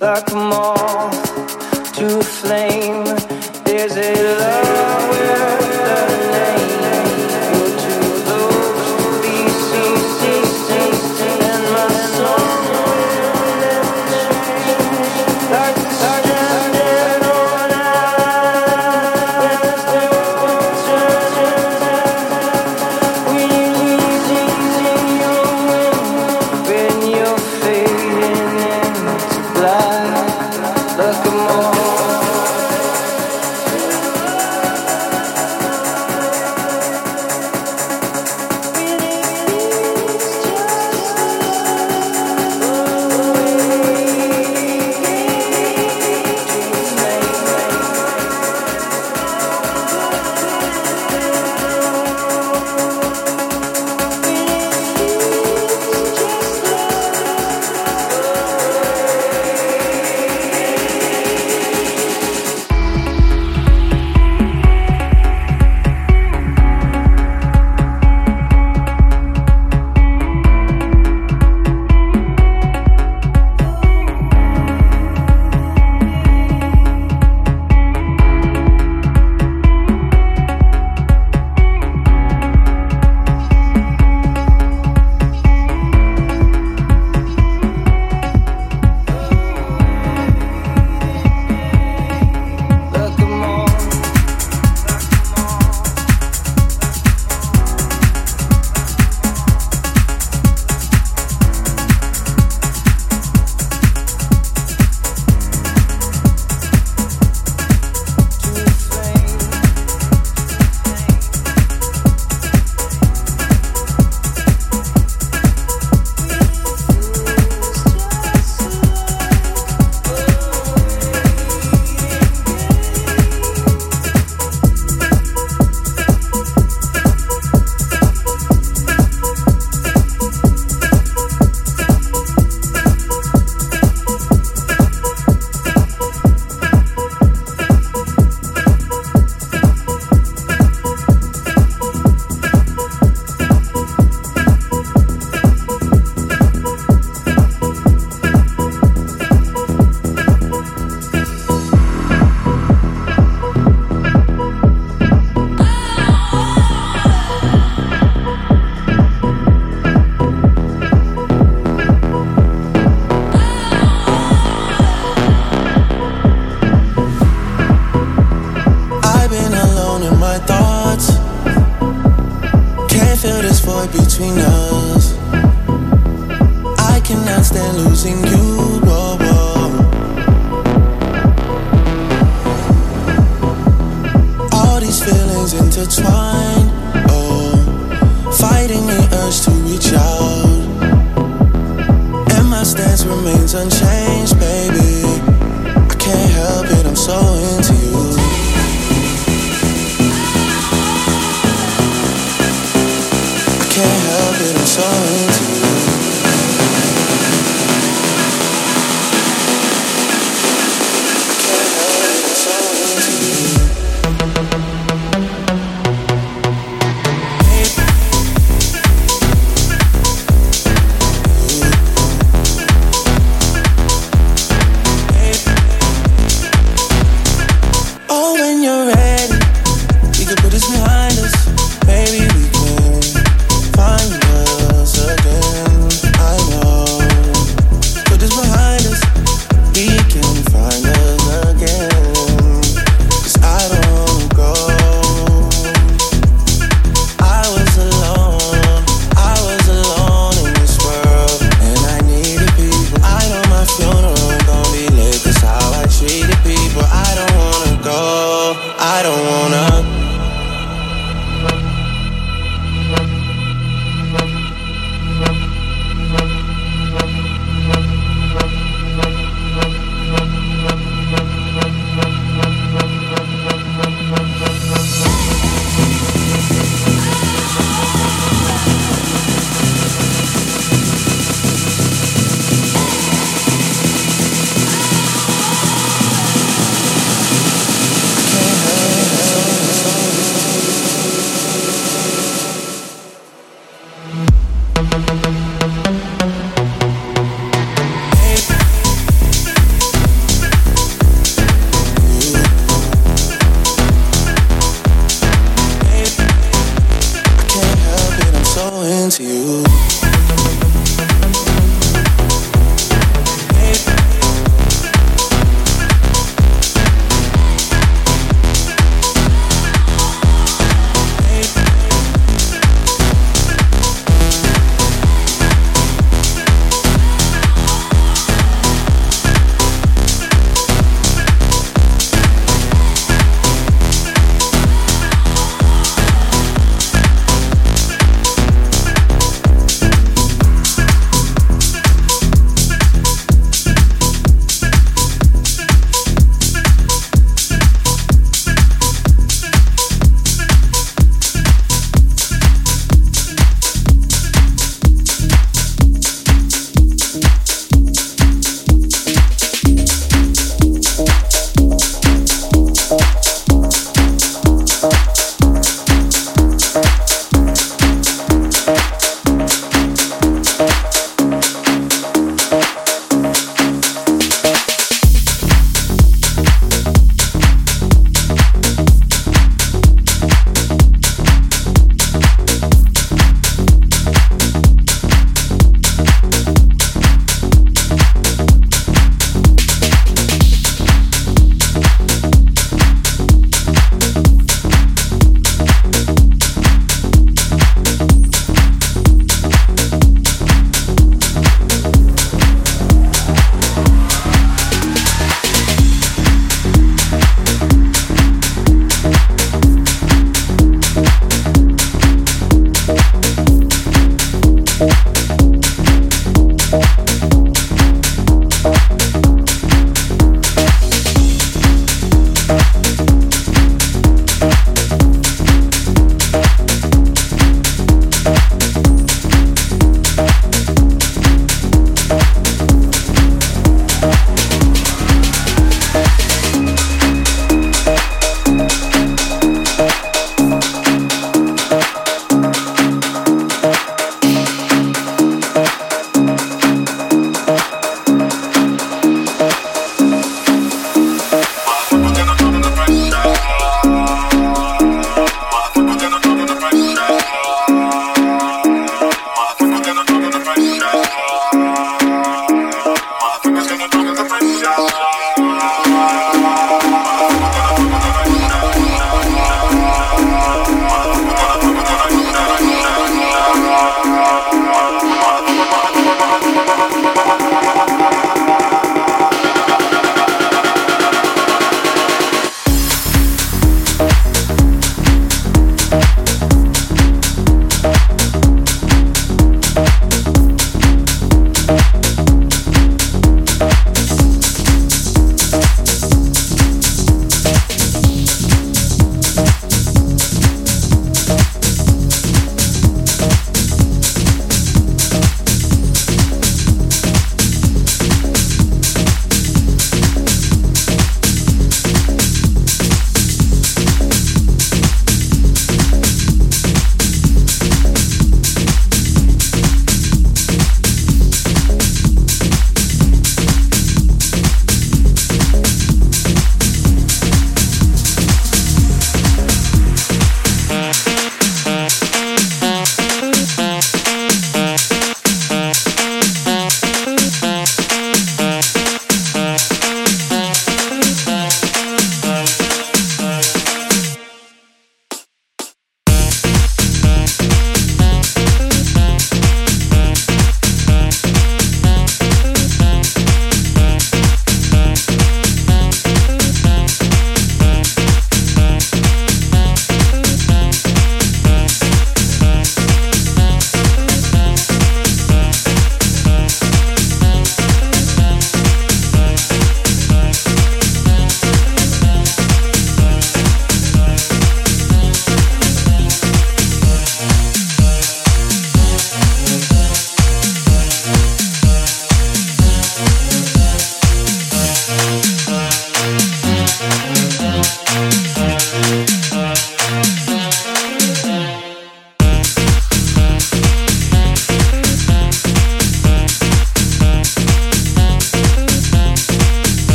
behind us. Maybe we can find us again.